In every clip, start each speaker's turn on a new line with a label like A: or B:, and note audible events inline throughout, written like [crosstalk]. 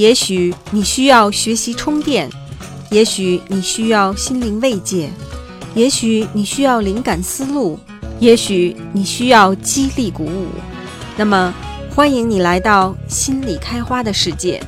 A: 也许你需要学习充电，也许你需要心灵慰藉，也许你需要灵感思路，也许你需要激励鼓舞。那么，欢迎你来到心里开花的世界。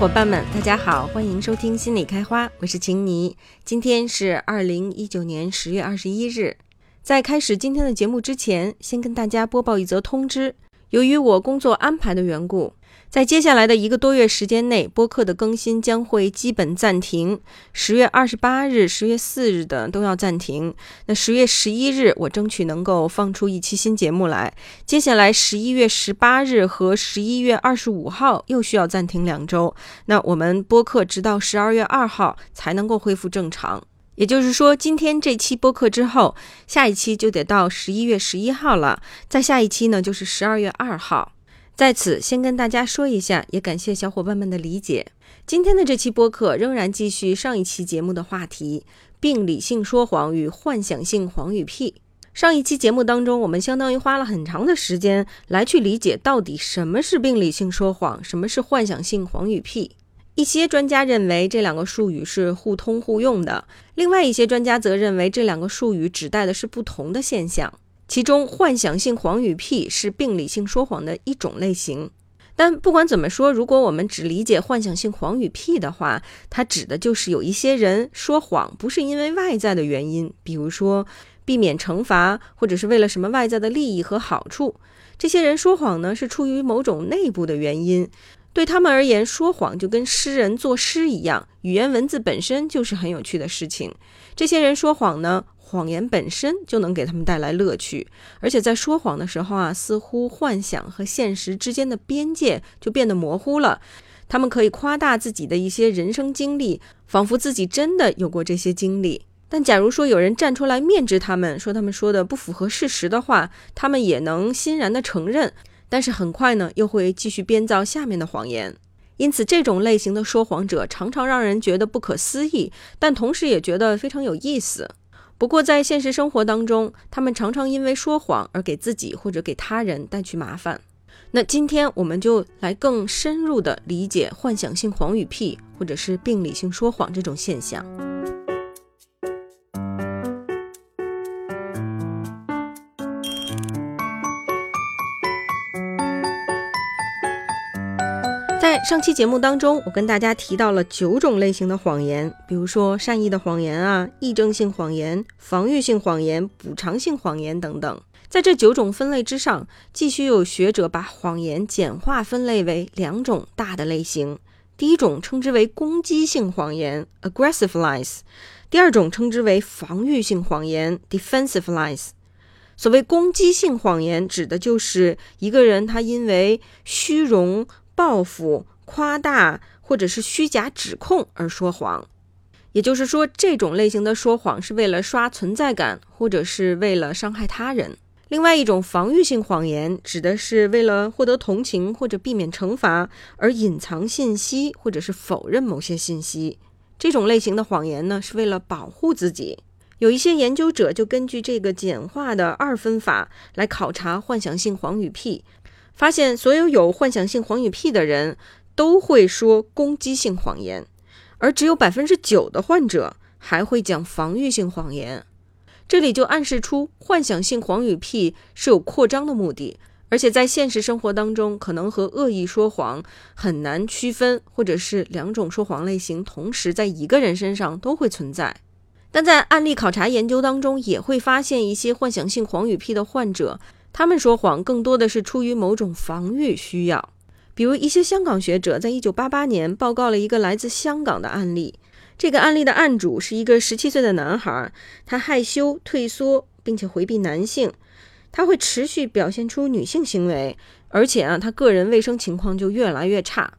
A: 伙伴们，大家好，欢迎收听心里开花，我是晴妮。今天是二零一九年十月二十一日。在开始今天的节目之前，先跟大家播报一则通知：由于我工作安排的缘故。在接下来的一个多月时间内，播客的更新将会基本暂停。十月二十八日、十月四日的都要暂停。那十月十一日，我争取能够放出一期新节目来。接下来十一月十八日和十一月二十五号又需要暂停两周。那我们播客直到十二月二号才能够恢复正常。也就是说，今天这期播客之后，下一期就得到十一月十一号了。再下一期呢，就是十二月二号。在此先跟大家说一下，也感谢小伙伴们的理解。今天的这期播客仍然继续上一期节目的话题：病理性说谎与幻想性谎语癖。上一期节目当中，我们相当于花了很长的时间来去理解到底什么是病理性说谎，什么是幻想性谎语癖。一些专家认为这两个术语是互通互用的，另外一些专家则认为这两个术语指代的是不同的现象。其中，幻想性谎语癖是病理性说谎的一种类型。但不管怎么说，如果我们只理解幻想性谎语癖的话，它指的就是有一些人说谎不是因为外在的原因，比如说避免惩罚，或者是为了什么外在的利益和好处。这些人说谎呢，是出于某种内部的原因。对他们而言，说谎就跟诗人作诗一样，语言文字本身就是很有趣的事情。这些人说谎呢？谎言本身就能给他们带来乐趣，而且在说谎的时候啊，似乎幻想和现实之间的边界就变得模糊了。他们可以夸大自己的一些人生经历，仿佛自己真的有过这些经历。但假如说有人站出来面质他们，说他们说的不符合事实的话，他们也能欣然的承认。但是很快呢，又会继续编造下面的谎言。因此，这种类型的说谎者常常让人觉得不可思议，但同时也觉得非常有意思。不过，在现实生活当中，他们常常因为说谎而给自己或者给他人带去麻烦。那今天我们就来更深入的理解幻想性谎语癖或者是病理性说谎这种现象。上期节目当中，我跟大家提到了九种类型的谎言，比如说善意的谎言啊、议政性谎言、防御性谎言、补偿性谎言等等。在这九种分类之上，继续有学者把谎言简化分类为两种大的类型。第一种称之为攻击性谎言 （aggressive lies），第二种称之为防御性谎言 （defensive lies）。所谓攻击性谎言，指的就是一个人他因为虚荣。报复、夸大或者是虚假指控而说谎，也就是说，这种类型的说谎是为了刷存在感，或者是为了伤害他人。另外一种防御性谎言，指的是为了获得同情或者避免惩罚而隐藏信息，或者是否认某些信息。这种类型的谎言呢，是为了保护自己。有一些研究者就根据这个简化的二分法来考察幻想性谎语癖。发现所有有幻想性谎语癖的人都会说攻击性谎言，而只有百分之九的患者还会讲防御性谎言。这里就暗示出幻想性谎语癖是有扩张的目的，而且在现实生活当中可能和恶意说谎很难区分，或者是两种说谎类型同时在一个人身上都会存在。但在案例考察研究当中，也会发现一些幻想性谎语癖的患者。他们说谎更多的是出于某种防御需要，比如一些香港学者在一九八八年报告了一个来自香港的案例。这个案例的案主是一个十七岁的男孩，他害羞、退缩，并且回避男性，他会持续表现出女性行为，而且啊，他个人卫生情况就越来越差。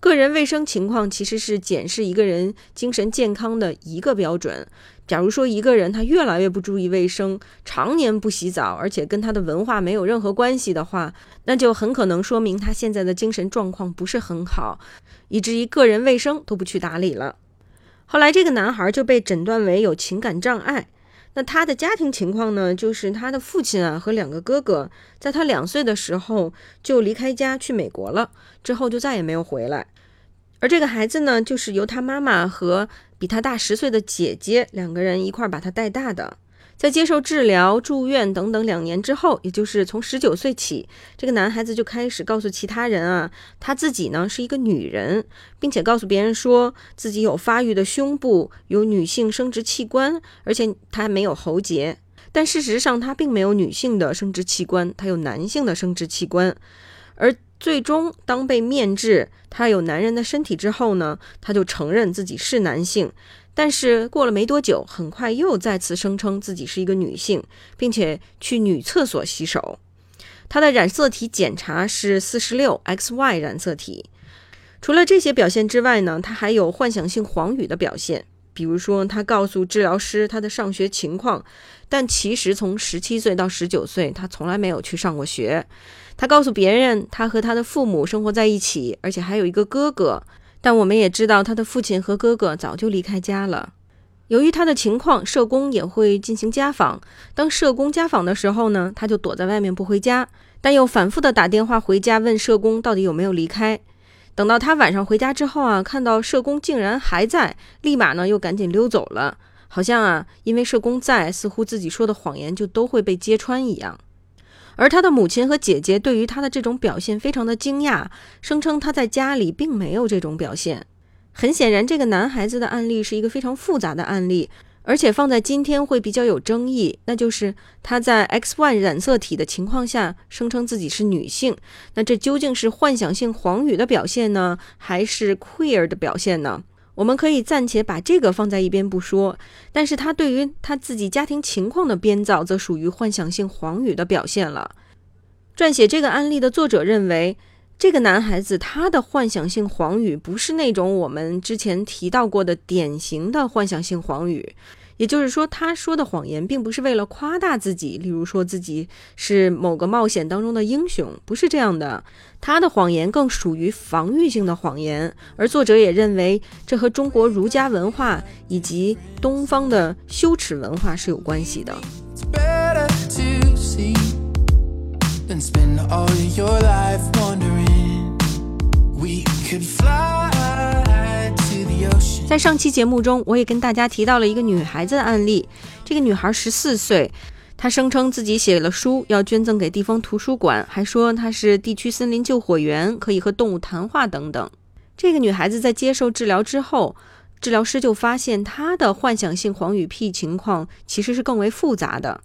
A: 个人卫生情况其实是检视一个人精神健康的一个标准。假如说一个人他越来越不注意卫生，常年不洗澡，而且跟他的文化没有任何关系的话，那就很可能说明他现在的精神状况不是很好，以至于个人卫生都不去打理了。后来这个男孩就被诊断为有情感障碍，那他的家庭情况呢，就是他的父亲啊和两个哥哥，在他两岁的时候就离开家去美国了，之后就再也没有回来。而这个孩子呢，就是由他妈妈和比他大十岁的姐姐两个人一块把他带大的。在接受治疗、住院等等两年之后，也就是从十九岁起，这个男孩子就开始告诉其他人啊，他自己呢是一个女人，并且告诉别人说自己有发育的胸部，有女性生殖器官，而且他还没有喉结。但事实上，他并没有女性的生殖器官，他有男性的生殖器官。而最终，当被面质他有男人的身体之后呢，他就承认自己是男性。但是过了没多久，很快又再次声称自己是一个女性，并且去女厕所洗手。他的染色体检查是四十六 XY 染色体。除了这些表现之外呢，他还有幻想性黄语的表现。比如说，他告诉治疗师他的上学情况，但其实从十七岁到十九岁，他从来没有去上过学。他告诉别人，他和他的父母生活在一起，而且还有一个哥哥。但我们也知道，他的父亲和哥哥早就离开家了。由于他的情况，社工也会进行家访。当社工家访的时候呢，他就躲在外面不回家，但又反复的打电话回家问社工到底有没有离开。等到他晚上回家之后啊，看到社工竟然还在，立马呢又赶紧溜走了。好像啊，因为社工在，似乎自己说的谎言就都会被揭穿一样。而他的母亲和姐姐对于他的这种表现非常的惊讶，声称他在家里并没有这种表现。很显然，这个男孩子的案例是一个非常复杂的案例，而且放在今天会比较有争议。那就是他在 XY 染色体的情况下声称自己是女性，那这究竟是幻想性黄语的表现呢，还是 queer 的表现呢？我们可以暂且把这个放在一边不说，但是他对于他自己家庭情况的编造，则属于幻想性黄语的表现了。撰写这个案例的作者认为，这个男孩子他的幻想性黄语不是那种我们之前提到过的典型的幻想性黄语。也就是说，他说的谎言并不是为了夸大自己，例如说自己是某个冒险当中的英雄，不是这样的。他的谎言更属于防御性的谎言，而作者也认为这和中国儒家文化以及东方的羞耻文化是有关系的。在上期节目中，我也跟大家提到了一个女孩子的案例。这个女孩十四岁，她声称自己写了书要捐赠给地方图书馆，还说她是地区森林救火员，可以和动物谈话等等。这个女孩子在接受治疗之后，治疗师就发现她的幻想性黄语癖情况其实是更为复杂的。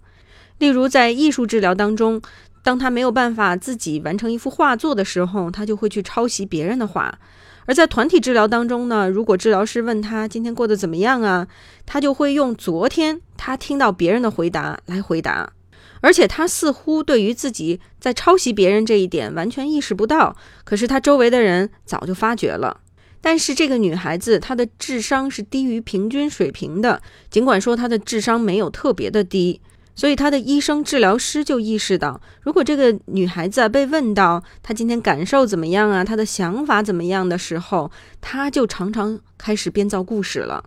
A: 例如，在艺术治疗当中，当她没有办法自己完成一幅画作的时候，她就会去抄袭别人的画。而在团体治疗当中呢，如果治疗师问他今天过得怎么样啊，他就会用昨天他听到别人的回答来回答，而且他似乎对于自己在抄袭别人这一点完全意识不到，可是他周围的人早就发觉了。但是这个女孩子她的智商是低于平均水平的，尽管说她的智商没有特别的低。所以，他的医生治疗师就意识到，如果这个女孩子被问到她今天感受怎么样啊，她的想法怎么样的时候，她就常常开始编造故事了。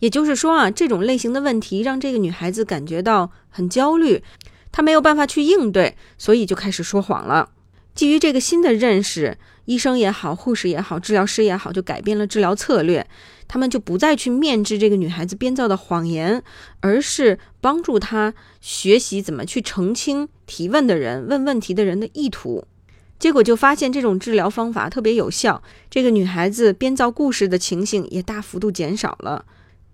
A: 也就是说啊，这种类型的问题让这个女孩子感觉到很焦虑，她没有办法去应对，所以就开始说谎了。基于这个新的认识，医生也好，护士也好，治疗师也好，就改变了治疗策略。他们就不再去面质这个女孩子编造的谎言，而是帮助她学习怎么去澄清提问的人、问问题的人的意图。结果就发现这种治疗方法特别有效，这个女孩子编造故事的情形也大幅度减少了。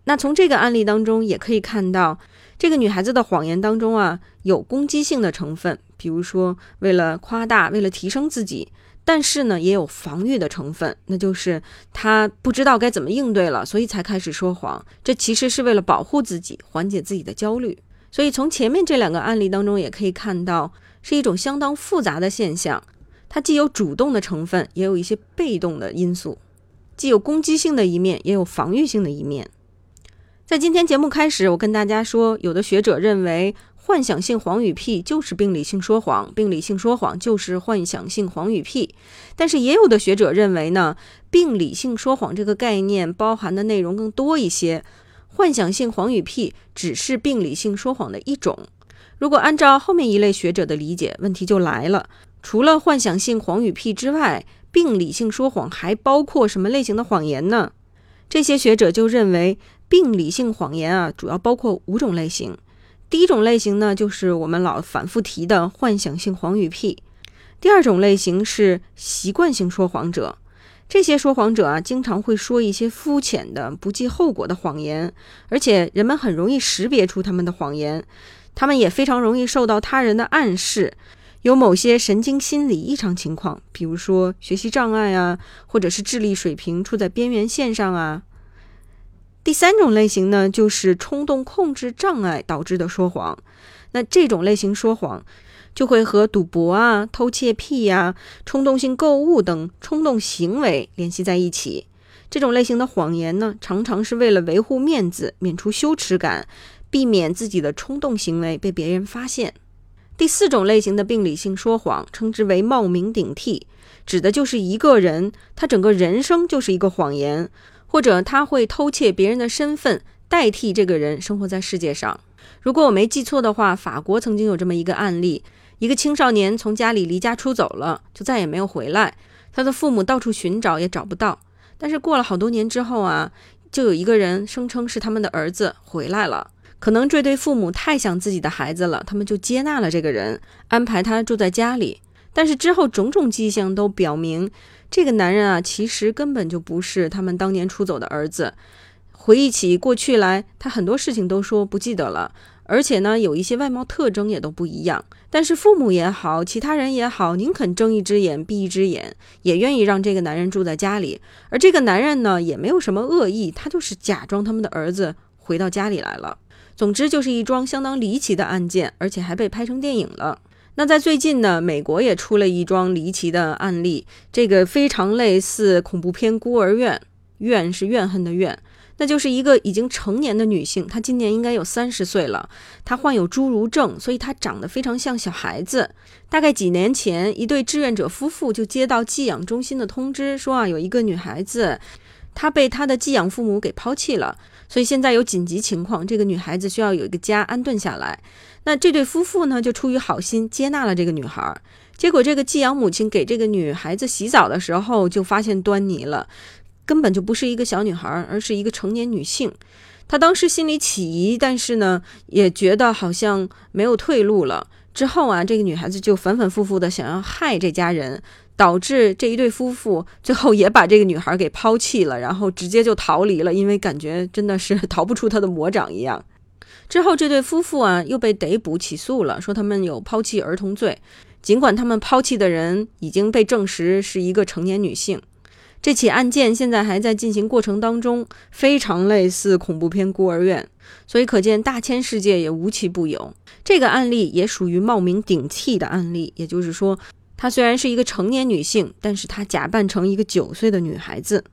A: 那从这个案例当中也可以看到，这个女孩子的谎言当中啊有攻击性的成分，比如说为了夸大、为了提升自己。但是呢，也有防御的成分，那就是他不知道该怎么应对了，所以才开始说谎。这其实是为了保护自己，缓解自己的焦虑。所以从前面这两个案例当中也可以看到，是一种相当复杂的现象。它既有主动的成分，也有一些被动的因素；既有攻击性的一面，也有防御性的一面。在今天节目开始，我跟大家说，有的学者认为。幻想性黄语癖就是病理性说谎，病理性说谎就是幻想性黄语癖。但是也有的学者认为呢，病理性说谎这个概念包含的内容更多一些，幻想性谎语癖只是病理性说谎的一种。如果按照后面一类学者的理解，问题就来了：除了幻想性谎语癖之外，病理性说谎还包括什么类型的谎言呢？这些学者就认为，病理性谎言啊，主要包括五种类型。第一种类型呢，就是我们老反复提的幻想性谎语癖；第二种类型是习惯性说谎者。这些说谎者啊，经常会说一些肤浅的、不计后果的谎言，而且人们很容易识别出他们的谎言。他们也非常容易受到他人的暗示，有某些神经心理异常情况，比如说学习障碍啊，或者是智力水平处在边缘线上啊。第三种类型呢，就是冲动控制障碍导致的说谎。那这种类型说谎。就会和赌博啊、偷窃癖呀、冲动性购物等冲动行为联系在一起。这种类型的谎言呢，常常是为了维护面子、免除羞耻感，避免自己的冲动行为被别人发现。第四种类型的病理性说谎，称之为冒名顶替，指的就是一个人他整个人生就是一个谎言，或者他会偷窃别人的身份，代替这个人生活在世界上。如果我没记错的话，法国曾经有这么一个案例。一个青少年从家里离家出走了，就再也没有回来。他的父母到处寻找也找不到。但是过了好多年之后啊，就有一个人声称是他们的儿子回来了。可能这对父母太想自己的孩子了，他们就接纳了这个人，安排他住在家里。但是之后种种迹象都表明，这个男人啊，其实根本就不是他们当年出走的儿子。回忆起过去来，他很多事情都说不记得了。而且呢，有一些外貌特征也都不一样。但是父母也好，其他人也好，宁肯睁一只眼闭一只眼，也愿意让这个男人住在家里。而这个男人呢，也没有什么恶意，他就是假装他们的儿子回到家里来了。总之，就是一桩相当离奇的案件，而且还被拍成电影了。那在最近呢，美国也出了一桩离奇的案例，这个非常类似恐怖片《孤儿院》，怨是怨恨的怨。那就是一个已经成年的女性，她今年应该有三十岁了。她患有侏儒症，所以她长得非常像小孩子。大概几年前，一对志愿者夫妇就接到寄养中心的通知，说啊，有一个女孩子，她被她的寄养父母给抛弃了，所以现在有紧急情况，这个女孩子需要有一个家安顿下来。那这对夫妇呢，就出于好心接纳了这个女孩。结果这个寄养母亲给这个女孩子洗澡的时候，就发现端倪了。根本就不是一个小女孩，而是一个成年女性。她当时心里起疑，但是呢，也觉得好像没有退路了。之后啊，这个女孩子就反反复复的想要害这家人，导致这一对夫妇最后也把这个女孩给抛弃了，然后直接就逃离了，因为感觉真的是 [laughs] 逃不出她的魔掌一样。之后这对夫妇啊又被逮捕起诉了，说他们有抛弃儿童罪，尽管他们抛弃的人已经被证实是一个成年女性。这起案件现在还在进行过程当中，非常类似恐怖片《孤儿院》，所以可见大千世界也无奇不有。这个案例也属于冒名顶替的案例，也就是说，她虽然是一个成年女性，但是她假扮成一个九岁的女孩子。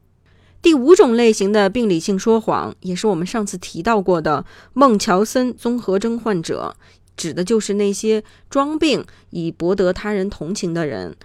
A: 第五种类型的病理性说谎，也是我们上次提到过的孟乔森综合征患者，指的就是那些装病以博得他人同情的人。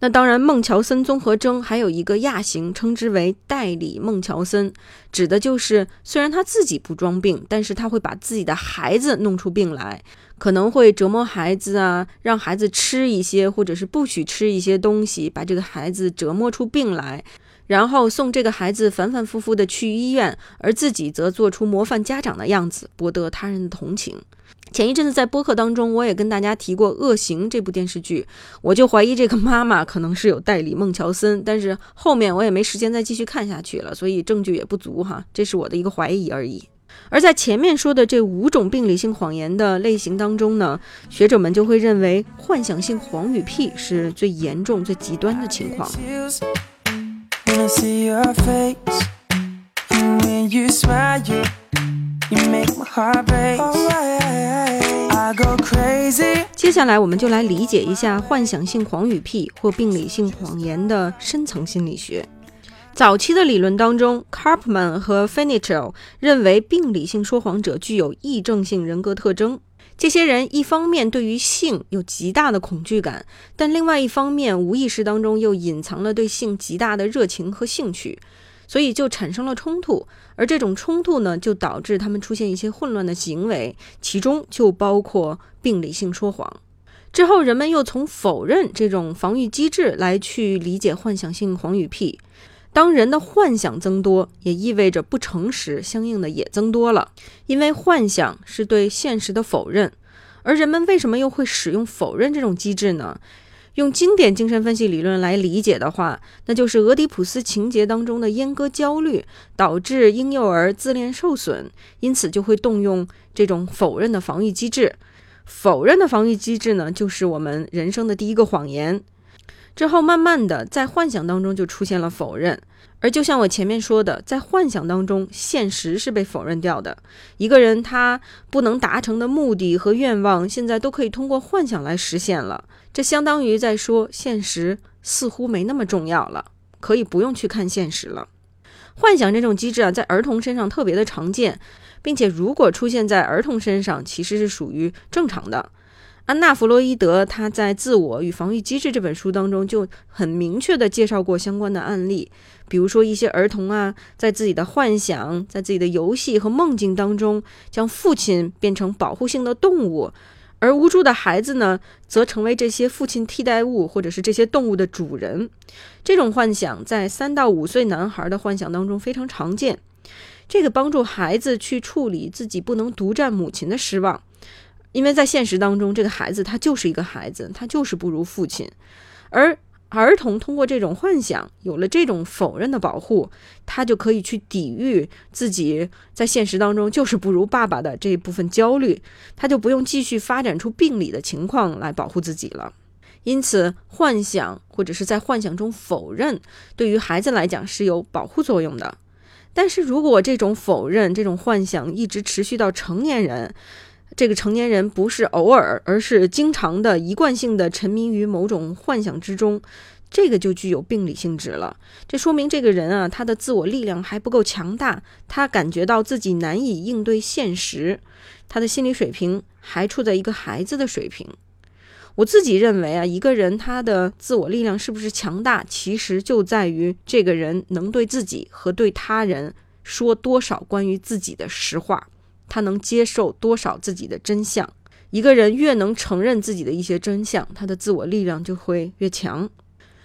A: 那当然，孟乔森综合征还有一个亚型，称之为代理孟乔森，指的就是虽然他自己不装病，但是他会把自己的孩子弄出病来，可能会折磨孩子啊，让孩子吃一些或者是不许吃一些东西，把这个孩子折磨出病来，然后送这个孩子反反复复的去医院，而自己则做出模范家长的样子，博得他人的同情。前一阵子在播客当中，我也跟大家提过《恶行》这部电视剧，我就怀疑这个妈妈可能是有代理孟乔森，但是后面我也没时间再继续看下去了，所以证据也不足哈，这是我的一个怀疑而已。而在前面说的这五种病理性谎言的类型当中呢，学者们就会认为幻想性谎语癖是最严重、最极端的情况。接下来，我们就来理解一下幻想性狂语癖或病理性谎言的深层心理学。早期的理论当中，Carpman 和 f i n i c h e l 认为病理性说谎者具有癔症性人格特征。这些人一方面对于性有极大的恐惧感，但另外一方面无意识当中又隐藏了对性极大的热情和兴趣。所以就产生了冲突。而这种冲突呢，就导致他们出现一些混乱的行为，其中就包括病理性说谎。之后，人们又从否认这种防御机制来去理解幻想性黄语癖。当人的幻想增多，也意味着不诚实，相应的也增多了。因为幻想是对现实的否认，而人们为什么又会使用否认这种机制呢？用经典精神分析理论来理解的话，那就是俄狄浦斯情节当中的阉割焦虑导致婴幼儿自恋受损，因此就会动用这种否认的防御机制。否认的防御机制呢，就是我们人生的第一个谎言。之后，慢慢的在幻想当中就出现了否认。而就像我前面说的，在幻想当中，现实是被否认掉的。一个人他不能达成的目的和愿望，现在都可以通过幻想来实现了。这相当于在说，现实似乎没那么重要了，可以不用去看现实了。幻想这种机制啊，在儿童身上特别的常见，并且如果出现在儿童身上，其实是属于正常的。安娜·弗洛伊德他在《自我与防御机制》这本书当中就很明确的介绍过相关的案例，比如说一些儿童啊，在自己的幻想、在自己的游戏和梦境当中，将父亲变成保护性的动物，而无助的孩子呢，则成为这些父亲替代物或者是这些动物的主人。这种幻想在三到五岁男孩的幻想当中非常常见，这个帮助孩子去处理自己不能独占母亲的失望。因为在现实当中，这个孩子他就是一个孩子，他就是不如父亲。而儿童通过这种幻想，有了这种否认的保护，他就可以去抵御自己在现实当中就是不如爸爸的这一部分焦虑，他就不用继续发展出病理的情况来保护自己了。因此，幻想或者是在幻想中否认，对于孩子来讲是有保护作用的。但是如果这种否认、这种幻想一直持续到成年人，这个成年人不是偶尔，而是经常的、一贯性的沉迷于某种幻想之中，这个就具有病理性质了。这说明这个人啊，他的自我力量还不够强大，他感觉到自己难以应对现实，他的心理水平还处在一个孩子的水平。我自己认为啊，一个人他的自我力量是不是强大，其实就在于这个人能对自己和对他人说多少关于自己的实话。他能接受多少自己的真相？一个人越能承认自己的一些真相，他的自我力量就会越强。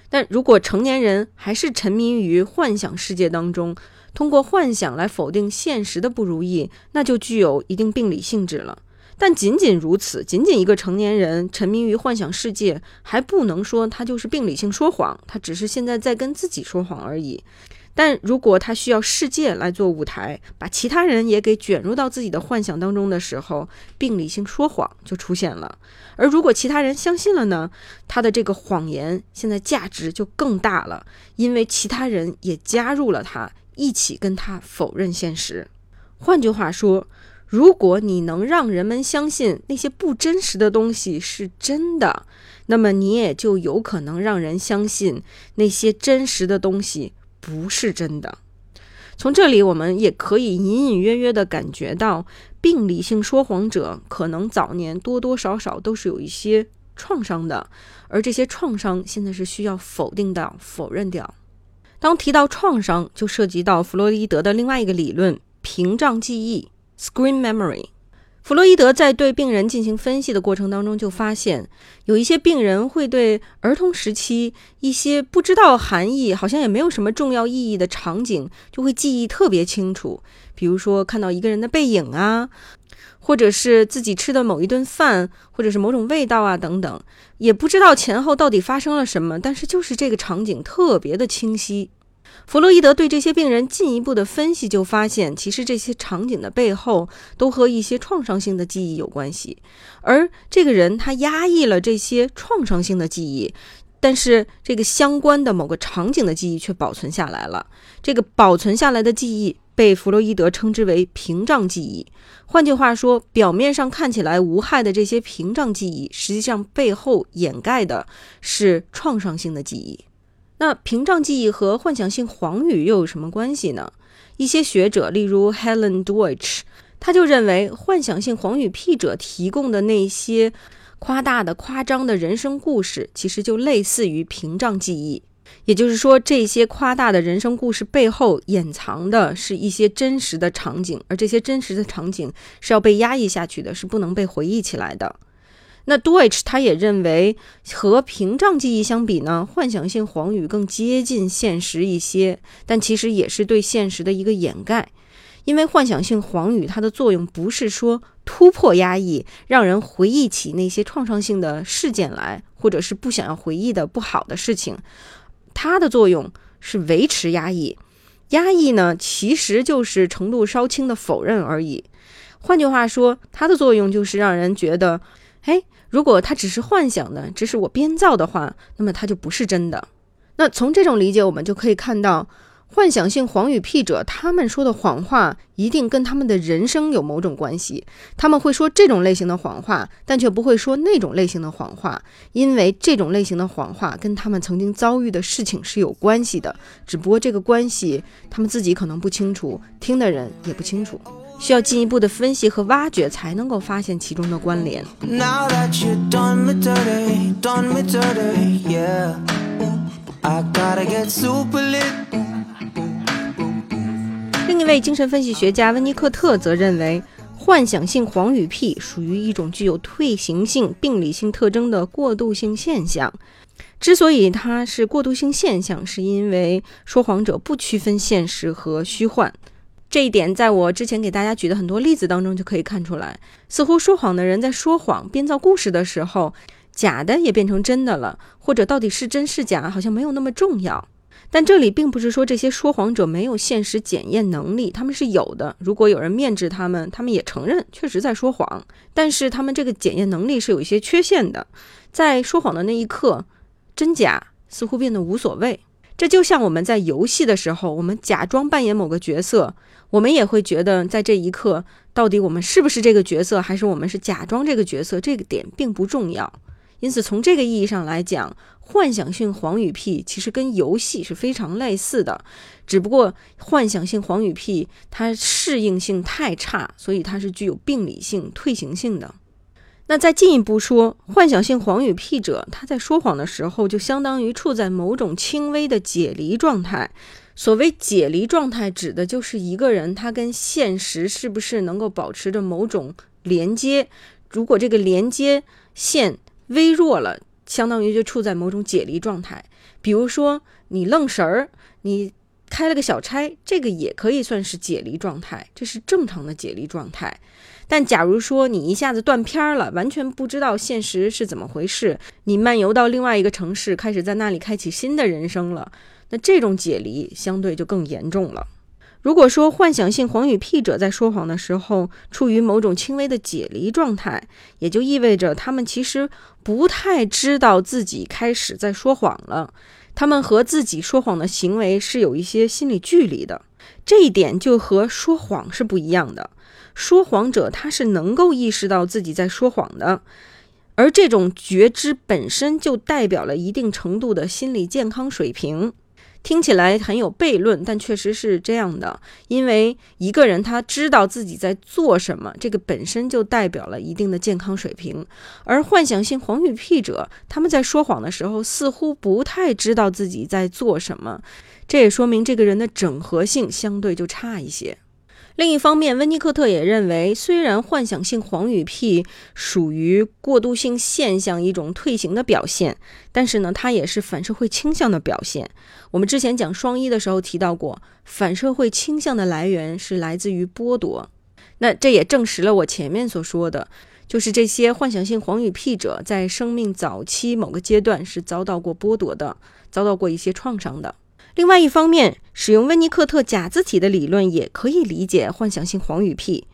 A: 但如果成年人还是沉迷于幻想世界当中，通过幻想来否定现实的不如意，那就具有一定病理性质了。但仅仅如此，仅仅一个成年人沉迷于幻想世界，还不能说他就是病理性说谎，他只是现在在跟自己说谎而已。但如果他需要世界来做舞台，把其他人也给卷入到自己的幻想当中的时候，病理性说谎就出现了。而如果其他人相信了呢？他的这个谎言现在价值就更大了，因为其他人也加入了他，一起跟他否认现实。换句话说，如果你能让人们相信那些不真实的东西是真的，那么你也就有可能让人相信那些真实的东西。不是真的。从这里，我们也可以隐隐约约地感觉到，病理性说谎者可能早年多多少少都是有一些创伤的，而这些创伤现在是需要否定掉、否认掉。当提到创伤，就涉及到弗洛伊德的另外一个理论——屏障记忆 （Screen Memory）。弗洛伊德在对病人进行分析的过程当中，就发现有一些病人会对儿童时期一些不知道含义、好像也没有什么重要意义的场景，就会记忆特别清楚。比如说看到一个人的背影啊，或者是自己吃的某一顿饭，或者是某种味道啊等等，也不知道前后到底发生了什么，但是就是这个场景特别的清晰。弗洛伊德对这些病人进一步的分析，就发现其实这些场景的背后都和一些创伤性的记忆有关系，而这个人他压抑了这些创伤性的记忆，但是这个相关的某个场景的记忆却保存下来了。这个保存下来的记忆被弗洛伊德称之为屏障记忆。换句话说，表面上看起来无害的这些屏障记忆，实际上背后掩盖的是创伤性的记忆。那屏障记忆和幻想性谎语又有什么关系呢？一些学者，例如 Helen Deutsch，他就认为幻想性谎语癖者提供的那些夸大的、夸张的人生故事，其实就类似于屏障记忆。也就是说，这些夸大的人生故事背后掩藏的是一些真实的场景，而这些真实的场景是要被压抑下去的，是不能被回忆起来的。那 Deutsch 他也认为，和屏障记忆相比呢，幻想性黄语更接近现实一些，但其实也是对现实的一个掩盖。因为幻想性黄语它的作用不是说突破压抑，让人回忆起那些创伤性的事件来，或者是不想要回忆的不好的事情，它的作用是维持压抑。压抑呢，其实就是程度稍轻的否认而已。换句话说，它的作用就是让人觉得。哎，如果它只是幻想的，只是我编造的话，那么它就不是真的。那从这种理解，我们就可以看到，幻想性谎语癖者他们说的谎话，一定跟他们的人生有某种关系。他们会说这种类型的谎话，但却不会说那种类型的谎话，因为这种类型的谎话跟他们曾经遭遇的事情是有关系的。只不过这个关系，他们自己可能不清楚，听的人也不清楚。需要进一步的分析和挖掘，才能够发现其中的关联。另一位精神分析学家温尼克特则认为，幻想性黄语癖属于一种具有退行性病理性特征的过渡性现象。之所以它是过渡性现象，是因为说谎者不区分现实和虚幻。这一点，在我之前给大家举的很多例子当中就可以看出来。似乎说谎的人在说谎、编造故事的时候，假的也变成真的了，或者到底是真是假，好像没有那么重要。但这里并不是说这些说谎者没有现实检验能力，他们是有的。如果有人面质他们，他们也承认确实在说谎，但是他们这个检验能力是有一些缺陷的。在说谎的那一刻，真假似乎变得无所谓。这就像我们在游戏的时候，我们假装扮演某个角色。我们也会觉得，在这一刻，到底我们是不是这个角色，还是我们是假装这个角色，这个点并不重要。因此，从这个意义上来讲，幻想性黄语癖其实跟游戏是非常类似的，只不过幻想性黄语癖它适应性太差，所以它是具有病理性、退行性的。那再进一步说，幻想性黄语癖者他在说谎的时候，就相当于处在某种轻微的解离状态。所谓解离状态，指的就是一个人他跟现实是不是能够保持着某种连接。如果这个连接线微弱了，相当于就处在某种解离状态。比如说你愣神儿，你开了个小差，这个也可以算是解离状态，这是正常的解离状态。但假如说你一下子断片了，完全不知道现实是怎么回事，你漫游到另外一个城市，开始在那里开启新的人生了。那这种解离相对就更严重了。如果说幻想性谎语癖者在说谎的时候处于某种轻微的解离状态，也就意味着他们其实不太知道自己开始在说谎了。他们和自己说谎的行为是有一些心理距离的。这一点就和说谎是不一样的。说谎者他是能够意识到自己在说谎的。而这种觉知本身就代表了一定程度的心理健康水平。听起来很有悖论，但确实是这样的。因为一个人他知道自己在做什么，这个本身就代表了一定的健康水平。而幻想性黄语癖者，他们在说谎的时候似乎不太知道自己在做什么，这也说明这个人的整合性相对就差一些。另一方面，温尼克特也认为，虽然幻想性黄语癖属于过渡性现象一种退行的表现，但是呢，它也是反社会倾向的表现。我们之前讲双一的时候提到过，反社会倾向的来源是来自于剥夺。那这也证实了我前面所说的，就是这些幻想性黄语癖者在生命早期某个阶段是遭到过剥夺的，遭到过一些创伤的。另外一方面，使用温尼克特假字体的理论也可以理解幻想性黄语癖。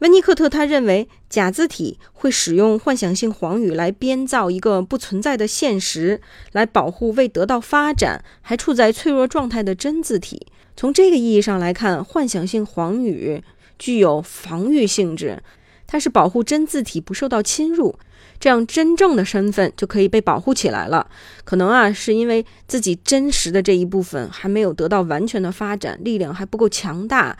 A: 温尼克特他认为，假字体会使用幻想性黄语来编造一个不存在的现实，来保护未得到发展还处在脆弱状态的真字体。从这个意义上来看，幻想性黄语具有防御性质，它是保护真字体不受到侵入。这样真正的身份就可以被保护起来了。可能啊，是因为自己真实的这一部分还没有得到完全的发展，力量还不够强大。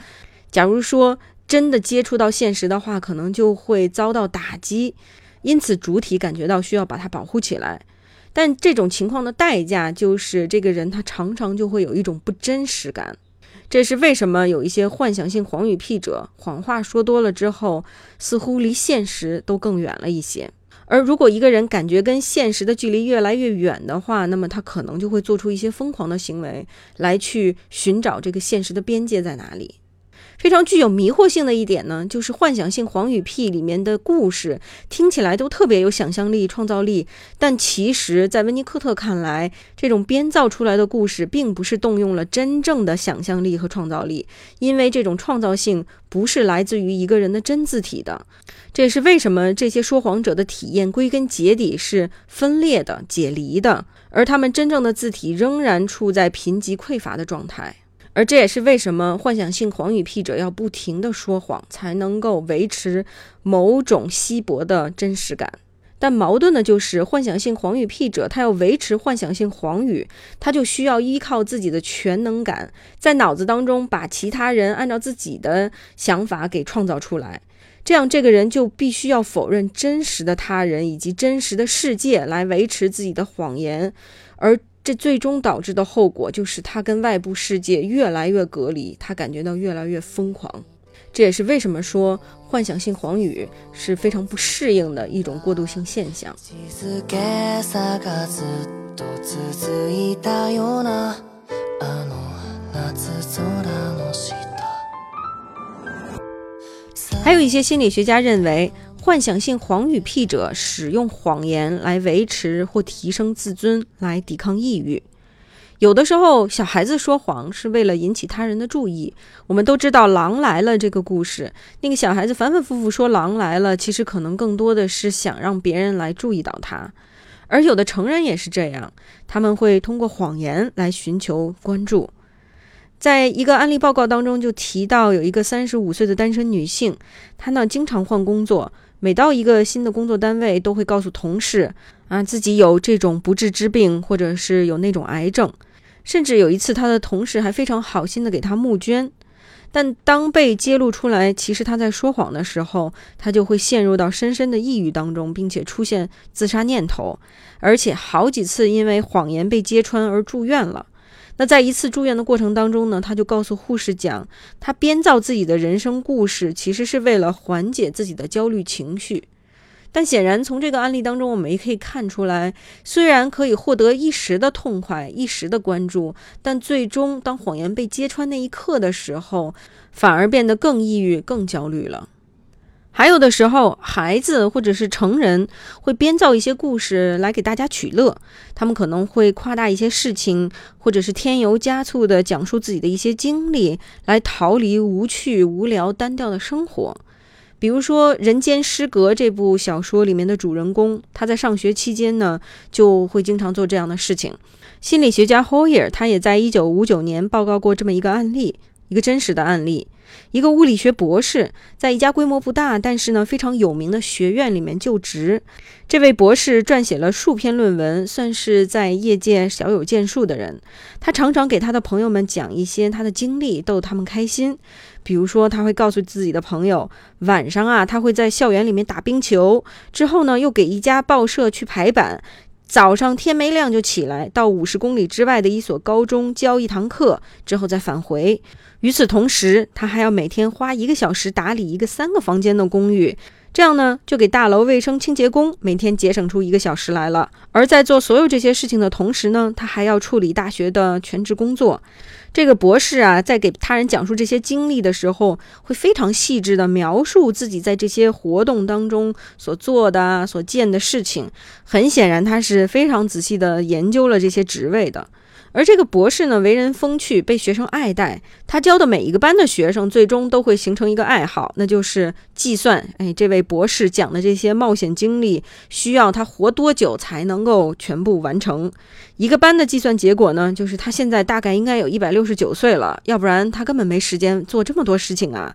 A: 假如说真的接触到现实的话，可能就会遭到打击。因此，主体感觉到需要把它保护起来。但这种情况的代价就是这个人他常常就会有一种不真实感。这是为什么有一些幻想性谎语癖者，谎话说多了之后，似乎离现实都更远了一些。而如果一个人感觉跟现实的距离越来越远的话，那么他可能就会做出一些疯狂的行为，来去寻找这个现实的边界在哪里。非常具有迷惑性的一点呢，就是幻想性黄语癖里面的故事听起来都特别有想象力、创造力，但其实，在温尼科特看来，这种编造出来的故事并不是动用了真正的想象力和创造力，因为这种创造性不是来自于一个人的真字体的。这也是为什么这些说谎者的体验归根结底是分裂的、解离的，而他们真正的字体仍然处在贫瘠匮乏的状态。而这也是为什么幻想性谎语癖者要不停地说谎，才能够维持某种稀薄的真实感。但矛盾的就是，幻想性谎语癖者他要维持幻想性谎语，他就需要依靠自己的全能感，在脑子当中把其他人按照自己的想法给创造出来。这样，这个人就必须要否认真实的他人以及真实的世界，来维持自己的谎言。而这最终导致的后果就是他跟外部世界越来越隔离，他感觉到越来越疯狂。这也是为什么说幻想性黄语是非常不适应的一种过渡性现象。还有一些心理学家认为。幻想性谎语癖者使用谎言来维持或提升自尊，来抵抗抑郁。有的时候，小孩子说谎是为了引起他人的注意。我们都知道《狼来了》这个故事，那个小孩子反反复复说“狼来了”，其实可能更多的是想让别人来注意到他。而有的成人也是这样，他们会通过谎言来寻求关注。在一个案例报告当中，就提到有一个三十五岁的单身女性，她呢经常换工作。每到一个新的工作单位，都会告诉同事啊自己有这种不治之病，或者是有那种癌症。甚至有一次，他的同事还非常好心的给他募捐。但当被揭露出来，其实他在说谎的时候，他就会陷入到深深的抑郁当中，并且出现自杀念头，而且好几次因为谎言被揭穿而住院了。那在一次住院的过程当中呢，他就告诉护士讲，他编造自己的人生故事，其实是为了缓解自己的焦虑情绪。但显然从这个案例当中，我们也可以看出来，虽然可以获得一时的痛快、一时的关注，但最终当谎言被揭穿那一刻的时候，反而变得更抑郁、更焦虑了。还有的时候，孩子或者是成人会编造一些故事来给大家取乐。他们可能会夸大一些事情，或者是添油加醋地讲述自己的一些经历，来逃离无趣、无聊、单调的生活。比如说《人间失格》这部小说里面的主人公，他在上学期间呢，就会经常做这样的事情。心理学家 Hoyer 他也在1959年报告过这么一个案例，一个真实的案例。一个物理学博士在一家规模不大，但是呢非常有名的学院里面就职。这位博士撰写了数篇论文，算是在业界小有建树的人。他常常给他的朋友们讲一些他的经历，逗他们开心。比如说，他会告诉自己的朋友，晚上啊他会在校园里面打冰球，之后呢又给一家报社去排版。早上天没亮就起来，到五十公里之外的一所高中教一堂课，之后再返回。与此同时，他还要每天花一个小时打理一个三个房间的公寓，这样呢，就给大楼卫生清洁工每天节省出一个小时来了。而在做所有这些事情的同时呢，他还要处理大学的全职工作。这个博士啊，在给他人讲述这些经历的时候，会非常细致地描述自己在这些活动当中所做的、所见的事情。很显然，他是非常仔细地研究了这些职位的。而这个博士呢，为人风趣，被学生爱戴。他教的每一个班的学生，最终都会形成一个爱好，那就是计算。哎，这位博士讲的这些冒险经历，需要他活多久才能够全部完成？一个班的计算结果呢，就是他现在大概应该有一百六十九岁了，要不然他根本没时间做这么多事情啊。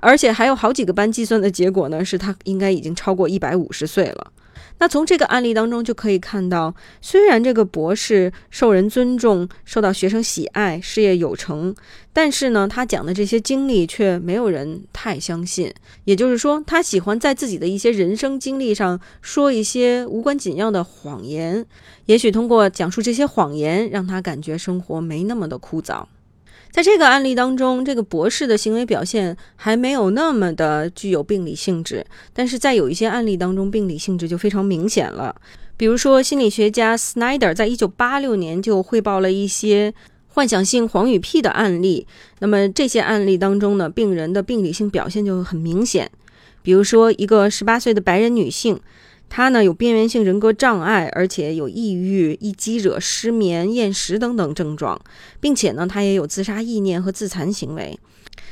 A: 而且还有好几个班计算的结果呢，是他应该已经超过一百五十岁了。那从这个案例当中就可以看到，虽然这个博士受人尊重、受到学生喜爱、事业有成，但是呢，他讲的这些经历却没有人太相信。也就是说，他喜欢在自己的一些人生经历上说一些无关紧要的谎言，也许通过讲述这些谎言，让他感觉生活没那么的枯燥。在这个案例当中，这个博士的行为表现还没有那么的具有病理性质，但是在有一些案例当中，病理性质就非常明显了。比如说，心理学家 Snyder 在一九八六年就汇报了一些幻想性黄语癖的案例。那么这些案例当中呢，病人的病理性表现就很明显。比如说，一个十八岁的白人女性。他呢有边缘性人格障碍，而且有抑郁、易激惹、失眠、厌食等等症状，并且呢他也有自杀意念和自残行为。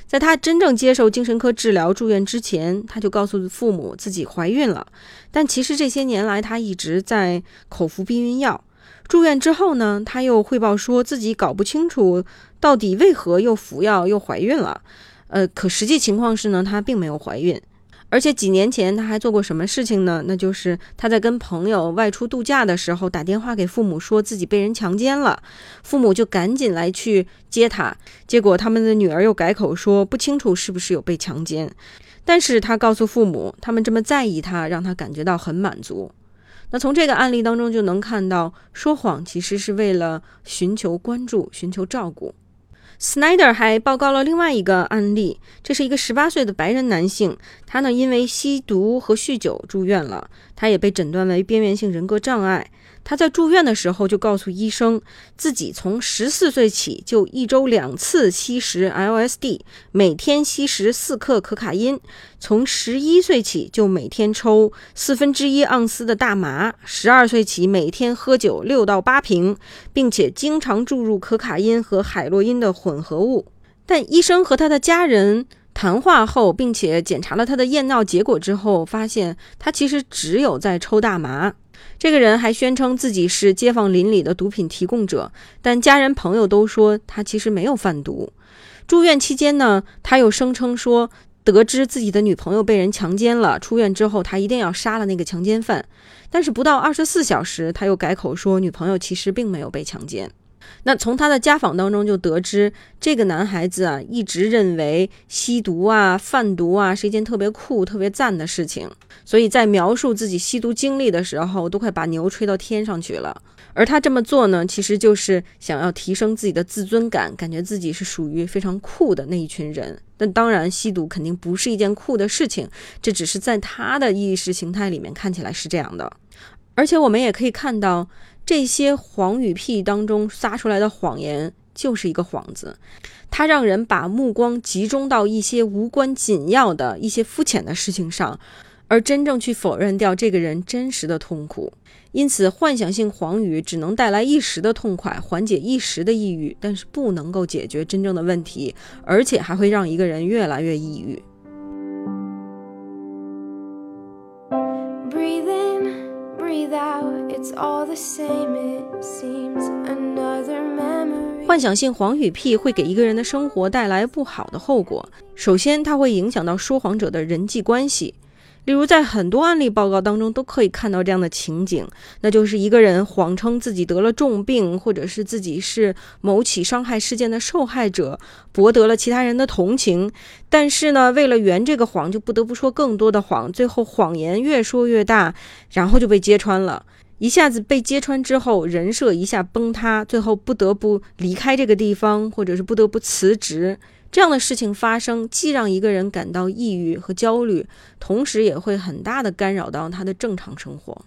A: 在他真正接受精神科治疗住院之前，他就告诉父母自己怀孕了。但其实这些年来他一直在口服避孕药。住院之后呢，他又汇报说自己搞不清楚到底为何又服药又怀孕了。呃，可实际情况是呢，她并没有怀孕。而且几年前他还做过什么事情呢？那就是他在跟朋友外出度假的时候，打电话给父母说自己被人强奸了，父母就赶紧来去接他。结果他们的女儿又改口说不清楚是不是有被强奸，但是他告诉父母，他们这么在意他，让他感觉到很满足。那从这个案例当中就能看到，说谎其实是为了寻求关注、寻求照顾。Snyder 还报告了另外一个案例，这是一个十八岁的白人男性，他呢因为吸毒和酗酒住院了，他也被诊断为边缘性人格障碍。他在住院的时候就告诉医生，自己从十四岁起就一周两次吸食 LSD，每天吸食四克可卡因；从十一岁起就每天抽四分之一盎司的大麻；十二岁起每天喝酒六到八瓶，并且经常注入可卡因和海洛因的混合物。但医生和他的家人谈话后，并且检查了他的验尿结果之后，发现他其实只有在抽大麻。这个人还宣称自己是街坊邻里的毒品提供者，但家人朋友都说他其实没有贩毒。住院期间呢，他又声称说得知自己的女朋友被人强奸了，出院之后他一定要杀了那个强奸犯。但是不到二十四小时，他又改口说女朋友其实并没有被强奸。那从他的家访当中就得知，这个男孩子啊，一直认为吸毒啊、贩毒啊是一件特别酷、特别赞的事情，所以在描述自己吸毒经历的时候，都快把牛吹到天上去了。而他这么做呢，其实就是想要提升自己的自尊感，感觉自己是属于非常酷的那一群人。但当然，吸毒肯定不是一件酷的事情，这只是在他的意识形态里面看起来是这样的。而且我们也可以看到。这些谎语癖当中撒出来的谎言就是一个幌子，它让人把目光集中到一些无关紧要的一些肤浅的事情上，而真正去否认掉这个人真实的痛苦。因此，幻想性谎语只能带来一时的痛快，缓解一时的抑郁，但是不能够解决真正的问题，而且还会让一个人越来越抑郁。Breathe in, breathe out. 幻想性谎语癖会给一个人的生活带来不好的后果。首先，它会影响到说谎者的人际关系。例如，在很多案例报告当中都可以看到这样的情景，那就是一个人谎称自己得了重病，或者是自己是某起伤害事件的受害者，博得了其他人的同情。但是呢，为了圆这个谎，就不得不说更多的谎，最后谎言越说越大，然后就被揭穿了。一下子被揭穿之后，人设一下崩塌，最后不得不离开这个地方，或者是不得不辞职。这样的事情发生，既让一个人感到抑郁和焦虑，同时也会很大的干扰到他的正常生活。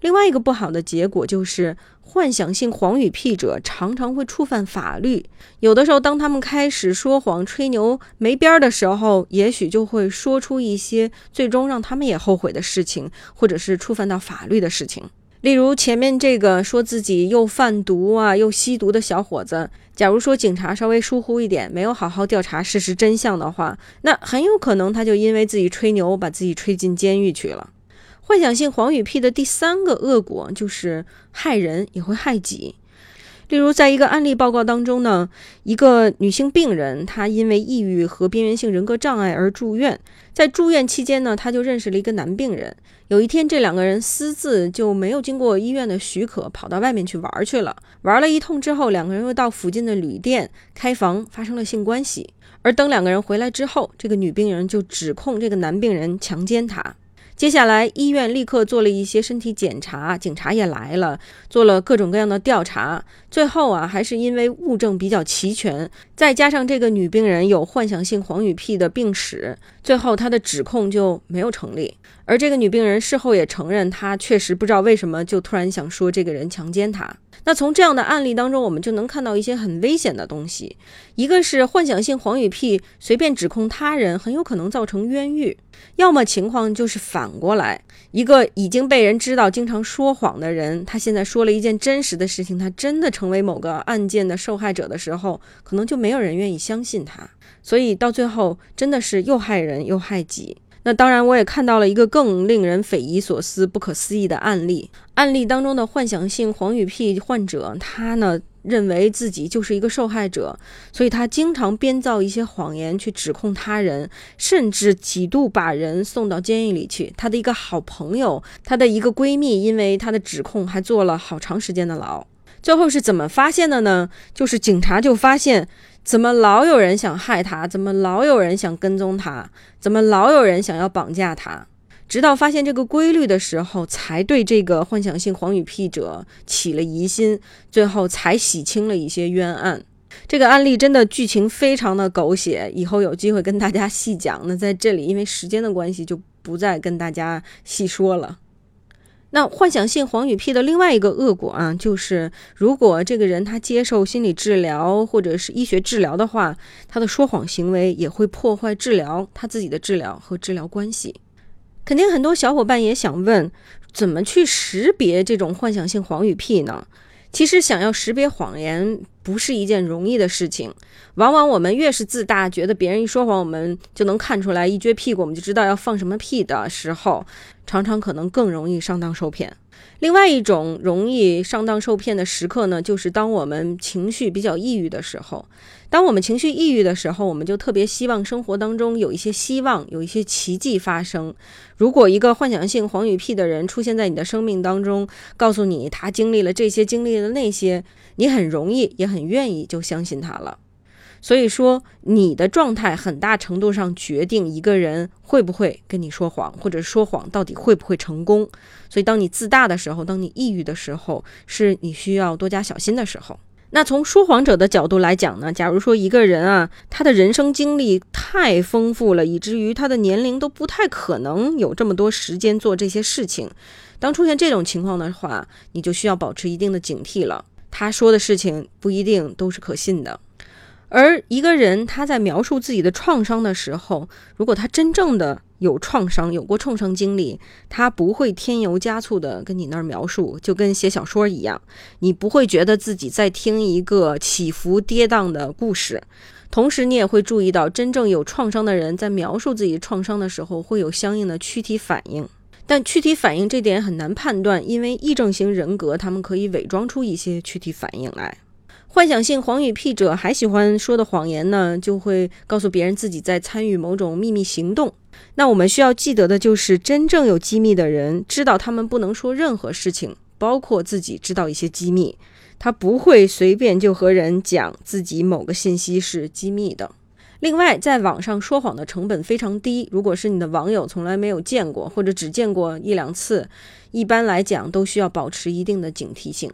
A: 另外一个不好的结果就是，幻想性谎语癖者常常会触犯法律。有的时候，当他们开始说谎、吹牛没边儿的时候，也许就会说出一些最终让他们也后悔的事情，或者是触犯到法律的事情。例如前面这个说自己又贩毒啊又吸毒的小伙子，假如说警察稍微疏忽一点，没有好好调查事实真相的话，那很有可能他就因为自己吹牛，把自己吹进监狱去了。幻想性黄语癖的第三个恶果就是害人也会害己。例如，在一个案例报告当中呢，一个女性病人，她因为抑郁和边缘性人格障碍而住院。在住院期间呢，她就认识了一个男病人。有一天，这两个人私自就没有经过医院的许可，跑到外面去玩去了。玩了一通之后，两个人又到附近的旅店开房，发生了性关系。而等两个人回来之后，这个女病人就指控这个男病人强奸她。接下来，医院立刻做了一些身体检查，警察也来了，做了各种各样的调查。最后啊，还是因为物证比较齐全，再加上这个女病人有幻想性黄雨癖的病史，最后她的指控就没有成立。而这个女病人事后也承认，她确实不知道为什么就突然想说这个人强奸她。那从这样的案例当中，我们就能看到一些很危险的东西。一个是幻想性黄语癖，随便指控他人，很有可能造成冤狱；要么情况就是反过来，一个已经被人知道经常说谎的人，他现在说了一件真实的事情，他真的成为某个案件的受害者的时候，可能就没有人愿意相信他。所以到最后，真的是又害人又害己。那当然，我也看到了一个更令人匪夷所思、不可思议的案例。案例当中的幻想性黄语癖患者，他呢认为自己就是一个受害者，所以他经常编造一些谎言去指控他人，甚至几度把人送到监狱里去。他的一个好朋友，他的一个闺蜜，因为他的指控还坐了好长时间的牢。最后是怎么发现的呢？就是警察就发现。怎么老有人想害他？怎么老有人想跟踪他？怎么老有人想要绑架他？直到发现这个规律的时候，才对这个幻想性黄语癖者起了疑心，最后才洗清了一些冤案。这个案例真的剧情非常的狗血，以后有机会跟大家细讲。那在这里，因为时间的关系，就不再跟大家细说了。那幻想性黄语癖的另外一个恶果啊，就是如果这个人他接受心理治疗或者是医学治疗的话，他的说谎行为也会破坏治疗他自己的治疗和治疗关系。肯定很多小伙伴也想问，怎么去识别这种幻想性黄语癖呢？其实想要识别谎言不是一件容易的事情，往往我们越是自大，觉得别人一说谎我们就能看出来，一撅屁股我们就知道要放什么屁的时候，常常可能更容易上当受骗。另外一种容易上当受骗的时刻呢，就是当我们情绪比较抑郁的时候。当我们情绪抑郁的时候，我们就特别希望生活当中有一些希望，有一些奇迹发生。如果一个幻想性黄语癖的人出现在你的生命当中，告诉你他经历了这些，经历了那些，你很容易也很愿意就相信他了。所以说，你的状态很大程度上决定一个人会不会跟你说谎，或者说谎到底会不会成功。所以，当你自大的时候，当你抑郁的时候，是你需要多加小心的时候。那从说谎者的角度来讲呢？假如说一个人啊，他的人生经历太丰富了，以至于他的年龄都不太可能有这么多时间做这些事情。当出现这种情况的话，你就需要保持一定的警惕了。他说的事情不一定都是可信的。而一个人他在描述自己的创伤的时候，如果他真正的有创伤，有过创伤经历，他不会添油加醋的跟你那儿描述，就跟写小说一样，你不会觉得自己在听一个起伏跌宕的故事。同时，你也会注意到，真正有创伤的人在描述自己创伤的时候，会有相应的躯体反应。但躯体反应这点很难判断，因为癔症型人格他们可以伪装出一些躯体反应来。幻想性黄语癖者还喜欢说的谎言呢，就会告诉别人自己在参与某种秘密行动。那我们需要记得的就是，真正有机密的人知道他们不能说任何事情，包括自己知道一些机密，他不会随便就和人讲自己某个信息是机密的。另外，在网上说谎的成本非常低。如果是你的网友从来没有见过，或者只见过一两次，一般来讲都需要保持一定的警惕性。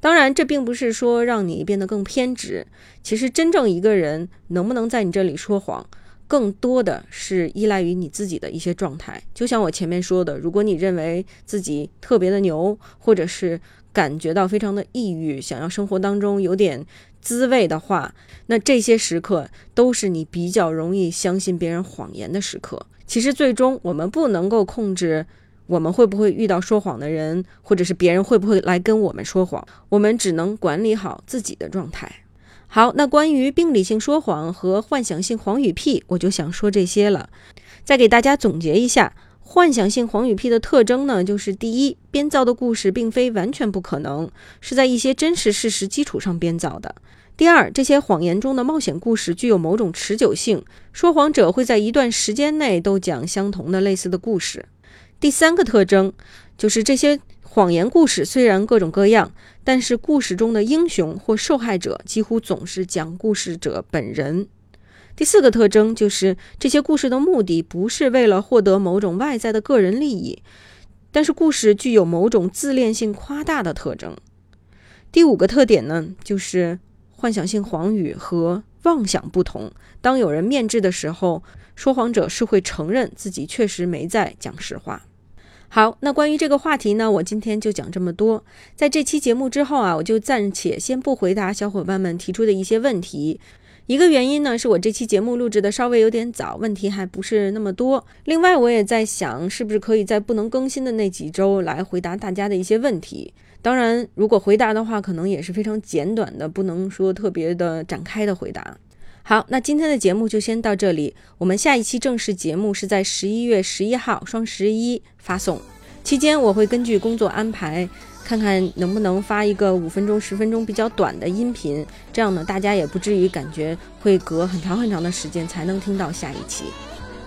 A: 当然，这并不是说让你变得更偏执。其实，真正一个人能不能在你这里说谎，更多的是依赖于你自己的一些状态。就像我前面说的，如果你认为自己特别的牛，或者是感觉到非常的抑郁，想要生活当中有点滋味的话，那这些时刻都是你比较容易相信别人谎言的时刻。其实，最终我们不能够控制。我们会不会遇到说谎的人，或者是别人会不会来跟我们说谎？我们只能管理好自己的状态。好，那关于病理性说谎和幻想性黄语癖，我就想说这些了。再给大家总结一下，幻想性黄语癖的特征呢，就是第一，编造的故事并非完全不可能，是在一些真实事实基础上编造的；第二，这些谎言中的冒险故事具有某种持久性，说谎者会在一段时间内都讲相同的类似的故事；第三个特征就是这些谎言故事虽然各种各样，但是故事中的英雄或受害者几乎总是讲故事者本人。第四个特征就是这些故事的目的不是为了获得某种外在的个人利益，但是故事具有某种自恋性夸大的特征。第五个特点呢，就是幻想性谎语和妄想不同。当有人面质的时候，说谎者是会承认自己确实没在讲实话。好，那关于这个话题呢，我今天就讲这么多。在这期节目之后啊，我就暂且先不回答小伙伴们提出的一些问题。一个原因呢，是我这期节目录制的稍微有点早，问题还不是那么多。另外，我也在想，是不是可以在不能更新的那几周来回答大家的一些问题。当然，如果回答的话，可能也是非常简短的，不能说特别的展开的回答。好，那今天的节目就先到这里。我们下一期正式节目是在十一月十一号双十一发送，期间我会根据工作安排。看看能不能发一个五分钟、十分钟比较短的音频，这样呢，大家也不至于感觉会隔很长很长的时间才能听到下一期。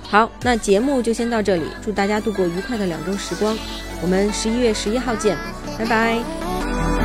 A: 好，那节目就先到这里，祝大家度过愉快的两周时光，我们十一月十一号见，拜拜。